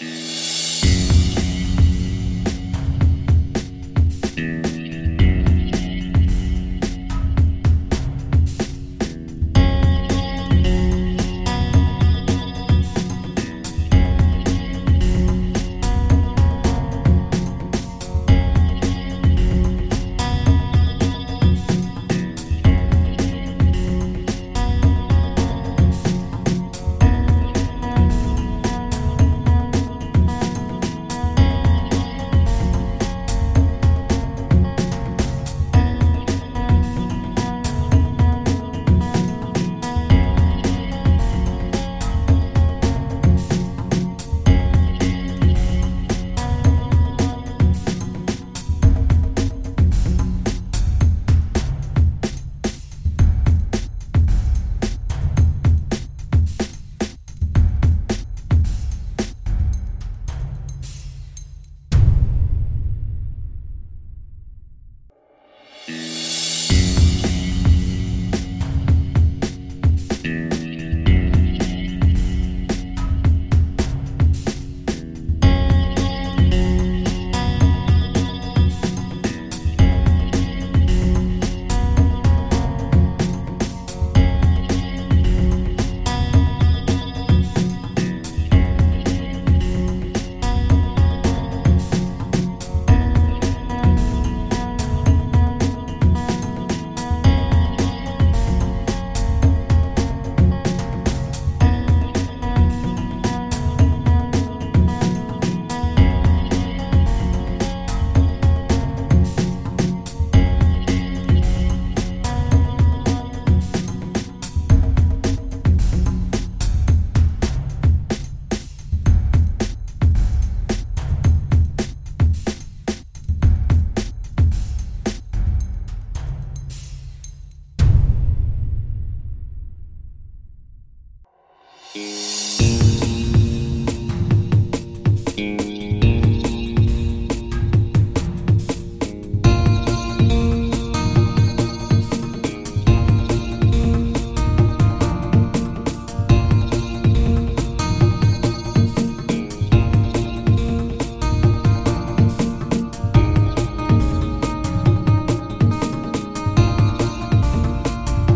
Bye.